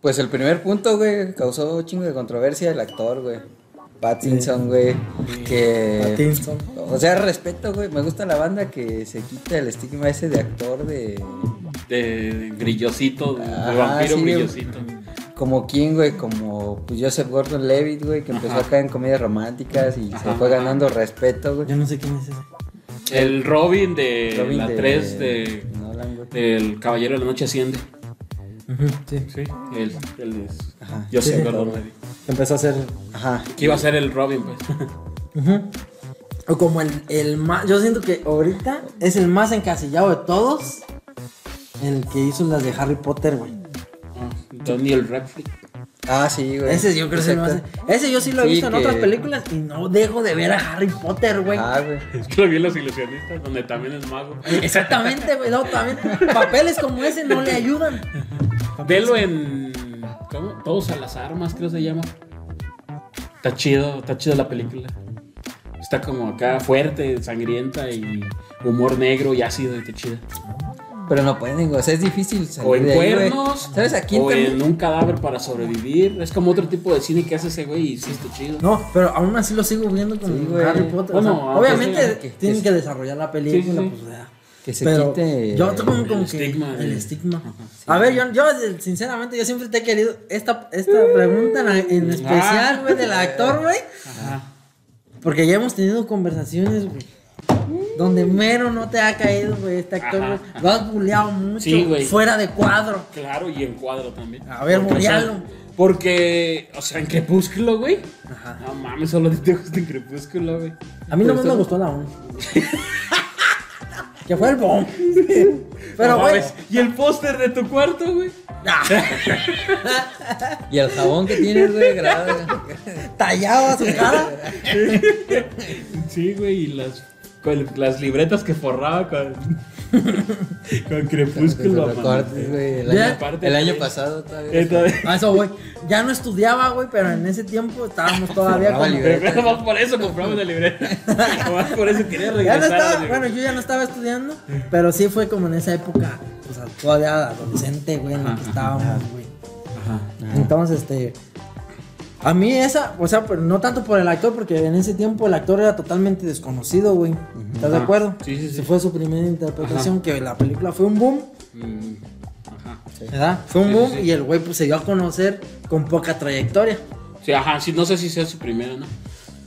Pues el primer punto, güey, causó chingo de controversia el actor, güey. Pattinson, güey. Que. Pattinson. O sea, respeto, güey. Me gusta la banda que se quita el estigma ese de actor de. De brillosito, de, de vampiro sí, brillosito. Como quién, güey, como pues, Joseph Gordon Levitt, güey, que empezó Ajá. acá en comedias románticas y se fue ganando respeto, güey. Yo no sé quién es ese. El Robin de Robin la de- 3 de, Nolan, güey. del Caballero de la Noche Asciende. Sí. Sí, él, él es. Ajá. Yo sé, Sí. Gordon empezó a hacer. Ajá. Que iba a ser el Robin, pues. Ujú. O como el, el más. Yo siento que ahorita es el más encasillado de todos. El que hizo las de Harry Potter, güey. Ah, Daniel Radcliffe. Ah, sí, güey. Ese yo creo que. Exacto. Ese yo sí lo he Sí, visto en que- otras películas y no dejo de ver a Harry Potter, güey. Ah, güey. Es que lo vi en Los Ilusionistas, donde también es mago. Exactamente, güey. No, también. Papeles como ese no le ayudan. Velo en. ¿Cómo? Todos a las armas, creo que se llama. Está chido, está chido la película. Está como acá fuerte, sangrienta y humor negro y ácido y está chida. Pero no pueden, güey. O sea, es difícil salir O en de ahí, güey. cuernos, ¿Sabes a quién o también? en un cadáver para sobrevivir. Es como otro tipo de cine que hace ese güey y sí está chido. No, pero aún así lo sigo viendo con Sí, güey. Harry Potter. Bueno, o sea, aunque obviamente sea- que- tienen que- que desarrollar la película, Sí, sí, sí. pues ya. Que se Pero quite. yo tengo como, como el que estigma el estigma. A ver, yo, yo sinceramente yo siempre te he querido esta, esta pregunta en, en especial, güey, del actor, güey. Ajá. Porque ya hemos tenido conversaciones, güey. Donde mero no te ha caído, güey, este actor, güey. Lo has bulleado mucho. Sí, güey. Fuera de cuadro. Claro, y en cuadro también. A ver, Porque, o sea, bulealo. Porque, o sea, en Crepúsculo, güey. Ajá. No mames, solo te gusta en Crepúsculo, güey. A mí no me gustó la 1. que fue el bomb. Pero, No güey. Y el póster de tu cuarto, güey. ah, Y el jabón que tienes, güey, grabado. tallado a su cara. Sí, güey, y las, las libretas que forraba con, con Crepúsculo. Güey. El año, Aparte, el año güey. pasado todavía. Entonces, A eso, güey. Ya no estudiaba, güey, pero en ese tiempo estábamos todavía como... libreta. Más por eso compramos la libreta. Más por eso quería Ya no regresar. estaba, bueno, yo ya no estaba estudiando, pero sí fue como en esa época, o sea, todavía adolescente, güey, en la que estábamos, güey. Ajá. Entonces, este. A mí esa, o sea, pero no tanto por el actor, porque en ese tiempo el actor era totalmente desconocido, güey. ¿Estás de acuerdo? Sí, sí, sí. Se fue su primera interpretación, que la película fue un boom, Mm, Ajá. ¿verdad? Fue un Sí, boom sí, sí. y el güey pues se dio a conocer con poca trayectoria. Sí, ajá, sí, no sé si sea su primera, ¿no?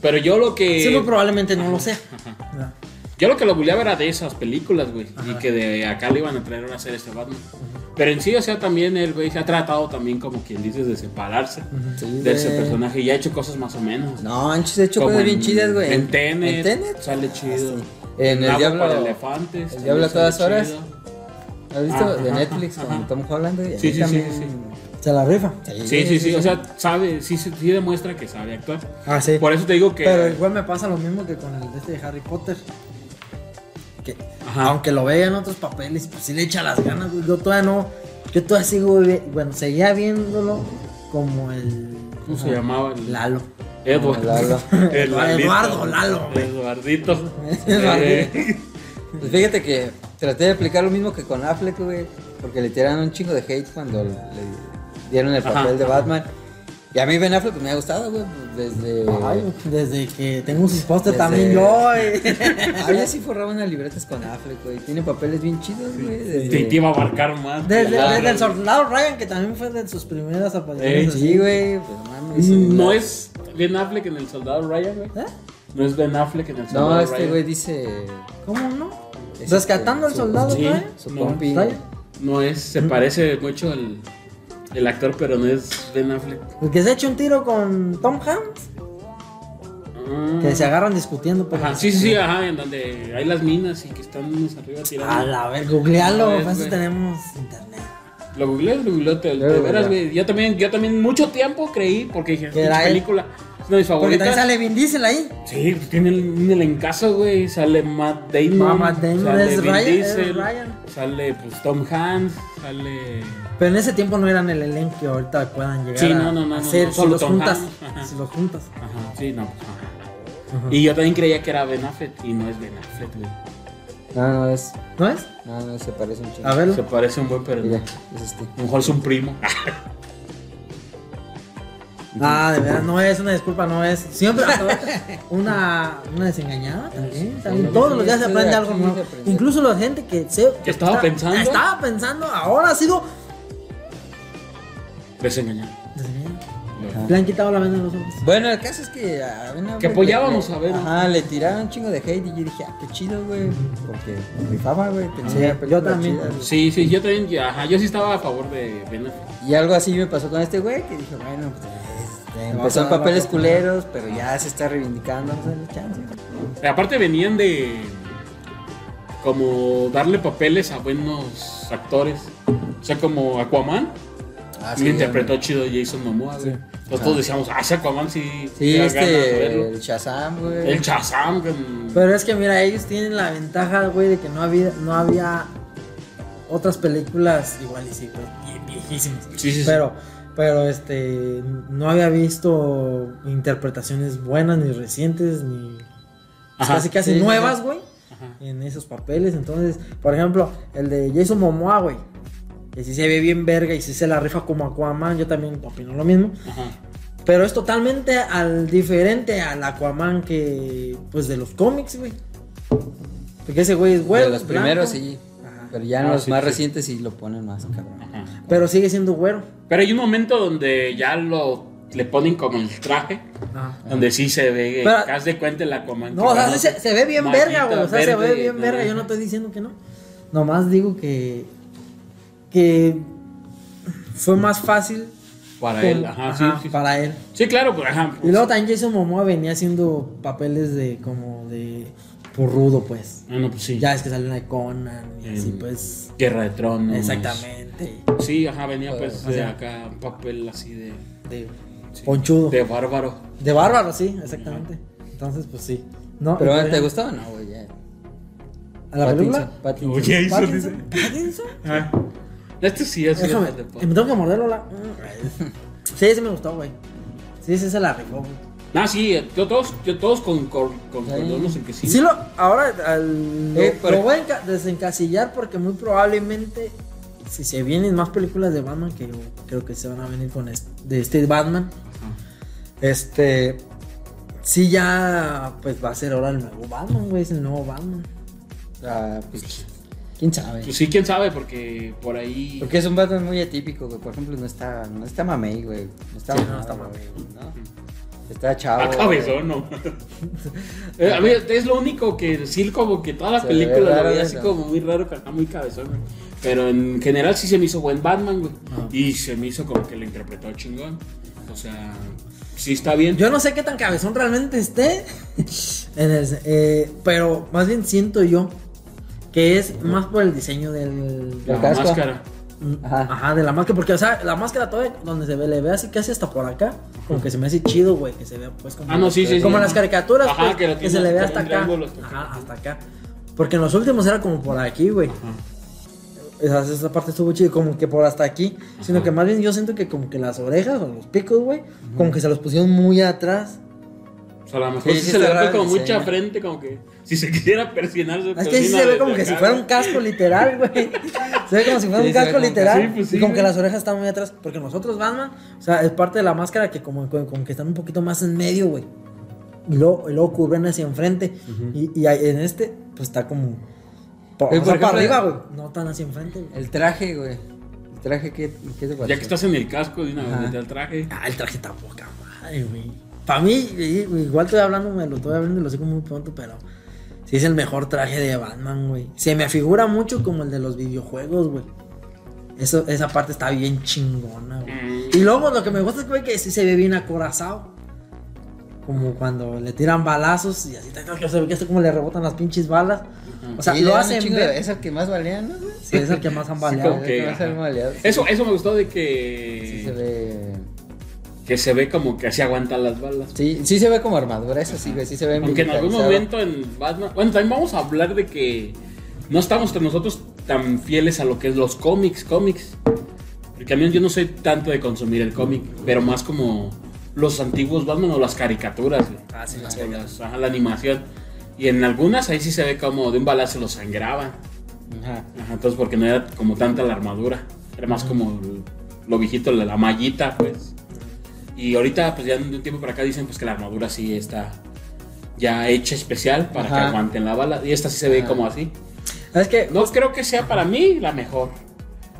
Pero yo lo que. Sí, probablemente no lo sé. Ajá. Yo lo que lo bulleaba era de esas películas, güey. Y que de acá le iban a traer una serie este Batman. Pero en sí, o sea, también el güey se ha tratado también, como quien dices, de separarse Sí, de ese personaje y ha hecho cosas más o menos. No, Anchis ha hecho Como cosas bien en- chidas, güey. En Tenet. En Tenet. Sale chido. Ah, sí. En El Agua Diablo- para elefantes. El Diablo a todas horas. chido. ¿Has visto? Ajá, de Netflix ajá. con Tom Holland, güey. Sí, sí, sí, también- sí. Se la rifa. Sí, sí, sí. O sea, sabe, sí, sí, sí demuestra que sabe actuar. Ah, sí. Por eso te digo que. Pero igual me pasa lo mismo que con el de este de Harry Potter. Que Ajá. aunque lo vea en otros papeles, pues sí le echa las ganas, güey. Yo todavía no. Yo todavía sigo, bueno, seguía viéndolo como el. ¿Cómo se llamaba? El- Lalo. Edward. Lalo. El. Eduardo Lalo, güey. Eduardito. Eduardo. Eh, Pues fíjate que traté de aplicar lo mismo que con Affleck, güey. Porque le tiraron un chingo de hate cuando le dieron el Ajá, papel de ajá. Batman. Y a mí Ben Affleck me ha gustado, güey. Desde. Ay, desde que tengo sus pósters Desde- también yo, güey. Ah, ya sí forraba unas libretas con Affleck, güey. Tiene papeles bien chidos, güey. Te, Desde... te iba a abarcar más. Desde, Claro. desde el soldado Ryan, que también fue de sus primeras apariciones. Eh. Sí, güey. No mames. No la- es Ben Affleck en el soldado Ryan, güey. ¿Eh? No es Ben Affleck en el soldado No, Ryan. este güey dice. ¿Cómo no? es Rescatando al este, su- soldado sí. Ryan. Su No. compi. Ryan. No es, se parece mucho el, el actor, pero no es Ben Affleck. El que se echa un tiro con Tom Hanks. Ah. Que se agarran discutiendo. Pero Ajá, sí, sí, sí, ajá, en donde hay las minas y que están unos arriba tirando. A la ver, googlealo, A ver, güey. tenemos internet. Lo googleé, lo googleé, te- de veras, ya. güey. Yo también, yo también mucho tiempo creí, porque dije, era "Pinche él". Es una de mis Porque favoritas. también sale Vin Diesel ahí. Sí, pues tiene el, un elencazo, güey. Sale Matt Damon. Ma- Matt Damon sale es Vin Ryan, es Diesel, Ryan. Sale pues Tom Hanks, sale... Pero en ese tiempo no eran el elenco que ahorita puedan llegar Sí, a no, no, no, a no, no, si solo los Tom juntas. Hanks, ajá. Si los juntas. Ajá, sí, no, pues ajá. Y yo también creía que era Ben Affleck y no es Ben Affleck, güey. No, no es. ¿No es? No, no se parece un chingo. A verlo. Se parece un buen, pero Mira, no. es este. A lo mejor es un primo. Ah, de verdad, no es una disculpa, no es. Siempre una, una desengañada también. también. Todos los días se de aprende algo nuevo. aprende. Incluso la gente que se. Que estaba pensando. Estaba pensando, ahora ha sido. Desengañado. Ajá. Le han quitado la venda de los ojos. Bueno, el caso es que a Ben Affleck Que apoyábamos le- a Ben Ajá, le tiraron un chingo de hate y yo dije, ah, qué chido, güey. Porque rifaba, güey. Pensé Sí, yo también. chida, güey. Sí, sí, yo también, ya, ajá, yo sí estaba a favor de Ben Affleck. Y algo así me pasó con este güey que dije, bueno, pues empezó a en papeles culeros, pero ya se está reivindicando, vamos a darle chance. Aparte venían de como darle papeles a buenos actores. O sea, como Aquaman. Ah, interpretó chido Jason Momoa. Sí. Entonces Ah. todos decíamos, ah, ese Aquaman sí. Sí, este, el Shazam, güey. El Shazam. Pero es que mira, ellos tienen la ventaja, güey, de que no había, no había otras películas igual y sí, güey, bien viejísimas. Sí, sí, sí. Pero, este, no había visto interpretaciones buenas ni recientes ni Ajá. casi casi Sí, nuevas, güey, en esos papeles. Entonces, por ejemplo, el de Jason Momoa, güey, que sí se ve bien verga y sí se la rifa como Aquaman, yo también opino lo mismo. Ajá. Pero es totalmente al diferente al Aquaman que pues de los cómics, güey. Porque ese güey es güero. de los primeros, sí. Pero ya en Ah, los sí, más sí. recientes sí lo ponen más, cabrón. Ajá. Pero sigue siendo güero. Pero hay un momento donde ya lo le ponen como el traje. Ajá. Donde sí se ve, Pero- que haz de cuenta el Aquaman. No, o sea, se, se ve bien verga, güey. O sea, se ve bien verga. Yo no estoy diciendo que no. Nomás digo que. Que. Fue más fácil. Para con- él, ajá, ajá, sí, sí. Para él. Sí, claro, pues, ajá. Y pues, luego también Jason Momoa venía haciendo papeles de. Como de. Por rudo, pues. Ah, no, pues sí. Ya es que salió una de Conan y así, pues. Guerra de Tronos. Exactamente. Sí, ajá, venía pues O de sea, acá un papel así de. De sí, ponchudo. De bárbaro. De bárbaro, sí, exactamente. Entonces, pues sí. No, Pero ¿te gustó o no, güey? Ya. ¿A la película? Pattinson. Oye, hizo, ¿Pattinson? dice. ¿Pattinson? Ajá. Este sí es. Déjame, y me tengo que morderlo la. Sí, sí me gustó, güey. Sí, sí se la rifó, güey. Ah, sí, yo todos, yo todos con, con, concordamos en que sí. Sí, lo, ahora al- lo, Eh, lo voy a enca- desencasillar porque muy probablemente si se vienen más películas de Batman que yo creo que se van a venir con este, de este Batman, Ajá. este sí ya pues va a ser ahora el nuevo Batman, güey, es el nuevo Batman. Ah, pues, quién sabe. Pues sí, quién sabe, porque por ahí. Porque es un Batman muy atípico, güey. Por ejemplo, no está, no está mamey, güey. No está Sí, no mamado, está güey, mamey. ¿no? Está chavo. A cabezón, no. Eh, a ver, es lo único que sí, como que toda la Se película lo eso. así como muy raro, que está muy cabezón, güey. Pero en general sí se me hizo buen Batman, güey. Ajá. Y se me hizo como que lo interpretó chingón. O sea, sí está bien. Yo no sé qué tan cabezón realmente esté, en el- eh, pero más bien siento yo que es más por el diseño del, la máscara. Ajá. Ajá, de la máscara, porque o sea, la máscara todavía donde se ve, le ve así casi hasta por acá, como que se me hace chido, güey, que se vea pues como, Ah, no, sí, sí. como sí. las caricaturas, Ajá, pues, que lo que, tiene se le ve como hasta acá. Ajá, hasta acá. Porque en los últimos era como por aquí, güey. Esa, esa parte estuvo chido, como que por hasta aquí. Sino que más bien yo siento que como que las orejas o los picos, güey, como que se los pusieron muy atrás. O sea, a lo mejor Sí, sí, sí se le ve como el mucha frente, como que si se quisiera persinar, se Es que sí se ve como que si fuera un casco literal, güey. Se ve como si fuera Sí, un casco como- literal. sí, pues sí, y como que las orejas están muy atrás. Porque nosotros, Batman, o sea, es parte de la máscara que como, como, como que están un poquito más en medio, güey. Y luego, y luego cubren hacia enfrente. y, y ahí en este, pues está como. pa- o por sea, para ejemplo, arriba, güey. No tan hacia enfrente, güey. El traje, güey. El traje, ¿qué, qué te pareció? Ya que estás en el casco de una vez al traje. Ah, el traje está poca madre, güey. Para mí, igual estoy hablando, me lo estoy hablando y lo sé como muy pronto, pero sí es el mejor traje de Batman, güey. Se me figura mucho como el de los videojuegos, güey. Eso, esa parte está bien chingona, güey. Mm. Y luego lo que me gusta es que sí se ve bien acorazado. Como cuando le tiran balazos y así que se ve que esto como le rebotan las pinches balas. O sea, Sí, lo hacen de- ver. Es el que más valía, ¿no? Sí, es el que más han Sí, baleado. como que, el que más ajá. han baleado. Eso, eso me gustó de que. Sí se ve... Que se ve como que así aguantan las balas. Sí, sí se ve como armadura, eso sí, güey. Sí se ve Aunque en algún momento en Batman. Bueno, también vamos a hablar de que no estamos nosotros tan fieles a lo que es los cómics, cómics. Porque a mí yo no soy tanto de consumir el cómic, pero más como los antiguos Batman o las caricaturas. güey. Ah, sí, las las- ajá, la animación. Y en algunas ahí sí se ve como de un balazo lo sangraban. Ajá. Ajá, entonces porque no era como tanta la armadura. Era más como lo viejito, la, la mallita, pues. Y ahorita, pues ya de un tiempo para acá dicen pues que la armadura sí está ya hecha especial para que Ajá. aguanten la bala. Y esta sí se ve Ajá. como así. Es que No creo que sea para mí la mejor.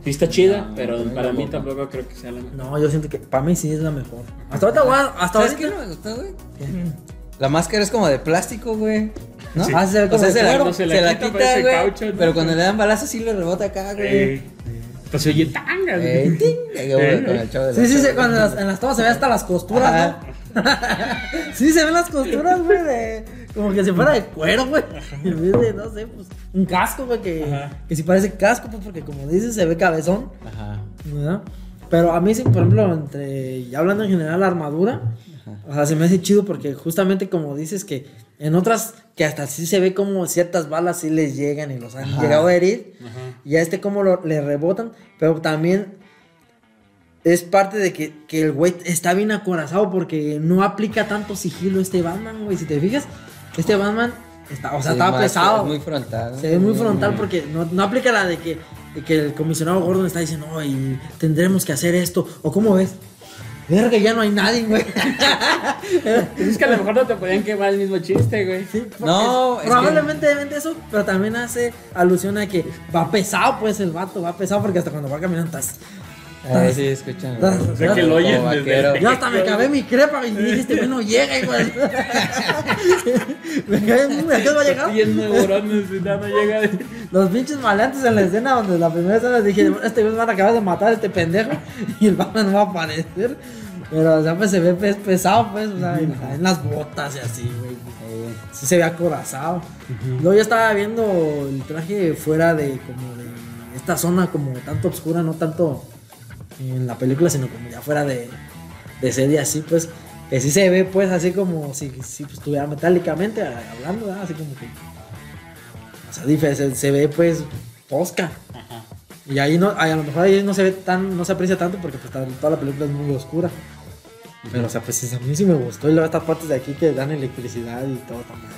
Sí está chida, No, pero para mí para mí tampoco. tampoco creo que sea la mejor. No, yo siento que para mí sí es la mejor. Hasta ahorita, a- hasta ¿Sabes ahorita. qué no me gustó, güey? La máscara es como de plástico, güey. ¿No? Sí. Ah, se ve O sea, se la, no se la se la quita, güey. caucho, ¿no? Pero cuando le dan balazo sí le rebota acá, güey. Eh, pues se oye tanga. Eh, Eh. Sí, sí, sí, cuando en las, en las tomas se ve hasta las costuras. ¿no? sí, se ven las costuras, güey, de... Como que si fuera de cuero, güey. En vez de, no sé, pues, un casco, güey, que, Ajá. que si parece casco, pues, porque como dices, se ve cabezón, Ajá. ¿verdad? Pero a mí sí, por ejemplo, entre... Ya hablando en general, la armadura, o sea, se me hace chido porque justamente como dices que en otras, que hasta sí se ve como ciertas balas sí les llegan y los han Ajá. llegado a herir, Ajá. y a este como lo, le rebotan, pero también es parte de que, que el güey está bien acorazado porque no aplica tanto sigilo este Batman, güey. Si te fijas, este Batman está, o sea, Sí, estaba más- pesado. es muy frontal. Se ve muy frontal porque no, no aplica la de que, de que el comisionado Gordon está diciendo, no, y tendremos que hacer esto. ¿O cómo ves? Verga, ya no hay nadie, güey. Pues es que a lo mejor no te podían quemar el mismo chiste, güey. Sí, No, porque es probablemente vende eso, pero también hace alusión a que va pesado, pues el vato va pesado porque hasta cuando va caminando estás. Ah, sí, escuchan. O sea, que lo oyen. Yo hasta me acabé mi crepa y dije, este güey no llega igual. me acabé, me acabé de llegar. Bien neurones y nada, no llega. Los pinches maleantes en la escena donde la primera escena dije, este güey van a acabar de matar a este pendejo y el Batman no va a aparecer. Pero, o sea, pues se ve pues, pesado, pues, o sea, en, en las botas y así, güey. Eh, Sí se ve acorazado. Luego yo estaba viendo el traje fuera de como de esta zona como tanto oscura, no tanto en la película, sino como ya fuera de, de serie así, pues, que sí se ve pues así como si, si pues, estuviera metálicamente a- hablando, ¿verdad? así como que... O sea, se, se ve pues tosca. Y ahí no, ahí a lo mejor ahí no se ve tan, no se aprecia tanto porque pues toda la película es muy oscura. Pero o sea, pues a mí sí me gustó. Y luego estas partes de aquí que dan electricidad y todo también.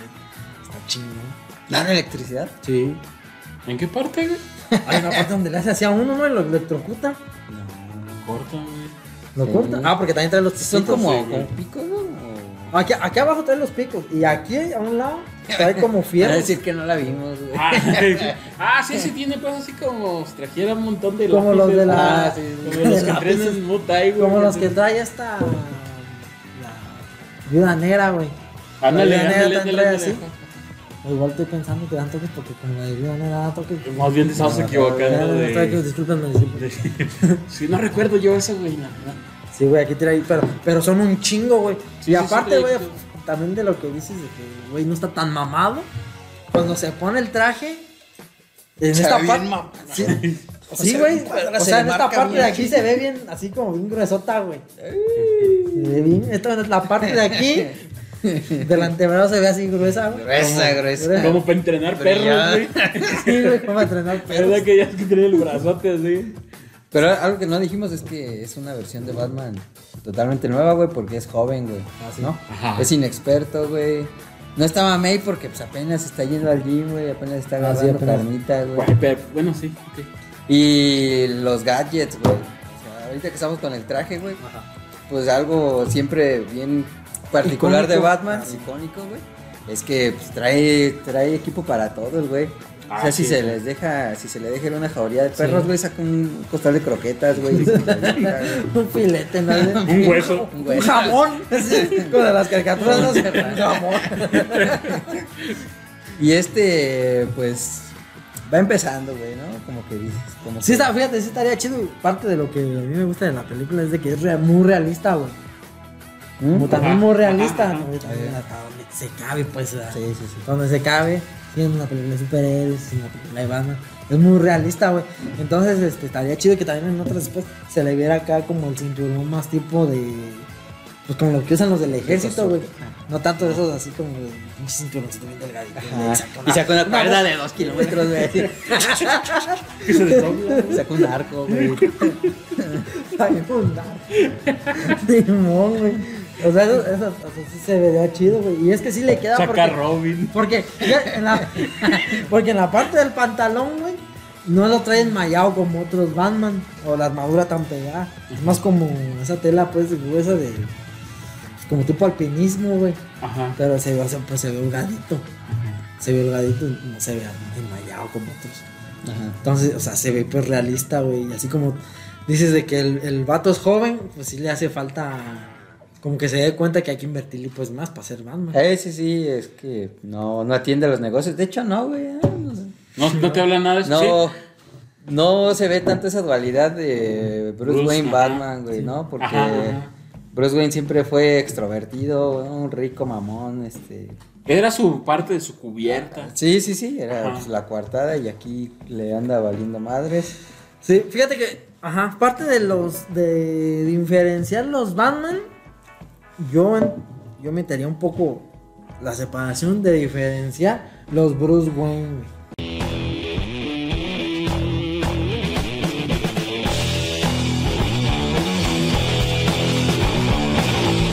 Está chingón. ¿Dan electricidad? Sí. ¿En qué parte, güey? Hay una parte donde le hace así a uno, ¿no? Y lo electrocuta. Corta, güey. Lo Sí. corta. Ah, porque también trae los Son picos. como, sí, como güey. picos, Aquí, aquí abajo trae los picos. Y aquí a un lado trae como Para fierros. decir que no la vimos, güey. Ah, ah, sí, sí, tiene pues así como trajera un montón de Como los de la- Ah, sí, como los que entrenan en Muay, güey. Como los que trae esta. La viuda negra, güey. Ándale, ándale, ándale, trae ándale. así. O igual estoy pensando que dan toques porque como la de viuda negra da toques. Más bien te estamos No, equivocando no, de... discúlpenme, discúlpenme. Sí, no recuerdo yo eso, güey. la verdad. Sí, güey, aquí trae, pero, pero son un chingo, güey. Sí, y sí, aparte, güey, también de lo que dices de que, güey, no está tan mamado. Cuando se pone el traje, en Se esta parte. bien mamado. Sí, O sí, sea, güey. O se sea, en esta parte de aquí se ve bien, así como bien gruesota, güey. Se ve bien. Esta es la parte de aquí, del antebrazo se ve así gruesa, güey. Gruesa, gruesa. Como para entrenar perros, güey. Sí, güey, como entrenar Es perros. verdad que ya es que tiene el brazote así. Pero algo que no dijimos es que es una versión de Batman totalmente nueva, güey, porque es joven, güey. ¿No? Ajá. Es inexperto, güey. No estaba May porque pues apenas está yendo al gym, güey, apenas está Ah, sí, agarrando apenas. carnita, güey. Bueno, sí, ok. Y los gadgets, güey. O sea, ahorita que estamos con el traje, güey, pues algo siempre bien particular de. Batman, icónico, güey. Es que pues, trae, trae equipo para todos, güey. o Ah, sea, si sí, se sí. les deja, si se le deja ir una jauría de perros, güey, saca un costal de croquetas, güey. se. Un filete, ¿no? Un hueso. Un Un güey. jamón. Con las caricaturas, no sé. Un jamón. Y este, pues, va empezando, güey, ¿no? Como que dices, como Sí, que- está, fíjate, sí estaría chido. Parte de lo que a mí me gusta de la película es de que es rea- muy realista, güey. Como también muy realista. También hasta donde se cabe, pues. Sí, sí, sí. Donde se cabe. Siendo una película de superhéroes, es una película de Batman. Es muy realista, güey. Entonces, este, estaría chido que también en otras después se le viera acá como el cinturón más tipo de. Pues como lo que usan los del ejército, güey. No tanto esos así como de un cinturoncito bien delgadito. Y saca una cuerda de dos kilómetros, güey. Saca un arco, güey. Ay, un dar. Simón, güey. O sea, eso, eso, o sea, sí se vería chido, güey. Y es que sí le queda Saca porque, Robin. porque, en la, porque en la parte del pantalón, güey, no lo trae enmayado como otros Batman o la armadura tan pegada. Es más como esa tela pues gruesa de pues, como tipo alpinismo, güey. Ajá. Pero se ve, o sea, pues, se ve holgadito. Se ve holgadito, no se ve enmayado como otros. Ajá. Entonces, o sea, se ve pues realista, güey. Y así como dices de que el, el vato es joven, pues sí le hace falta como que se dé cuenta que hay que invertirle pues más para ser Batman. Eh, sí, sí, es que no, no atiende a los negocios. De hecho, no, güey. ah, no sé. ¿No, no te habla nada de eso? No, no se ve tanto esa dualidad de Bruce, Bruce, Wayne ajá. Batman, güey, ¿no? Porque Ajá, ajá. Bruce Wayne siempre fue extrovertido, un rico mamón, este. Era su parte de su cubierta. Sí, sí, sí, era pues, la coartada y aquí le anda valiendo madres. Sí, fíjate que, ajá, parte de los, de diferenciar los Batman, yo, yo metería un poco la separación de diferenciar los Bruce Wayne.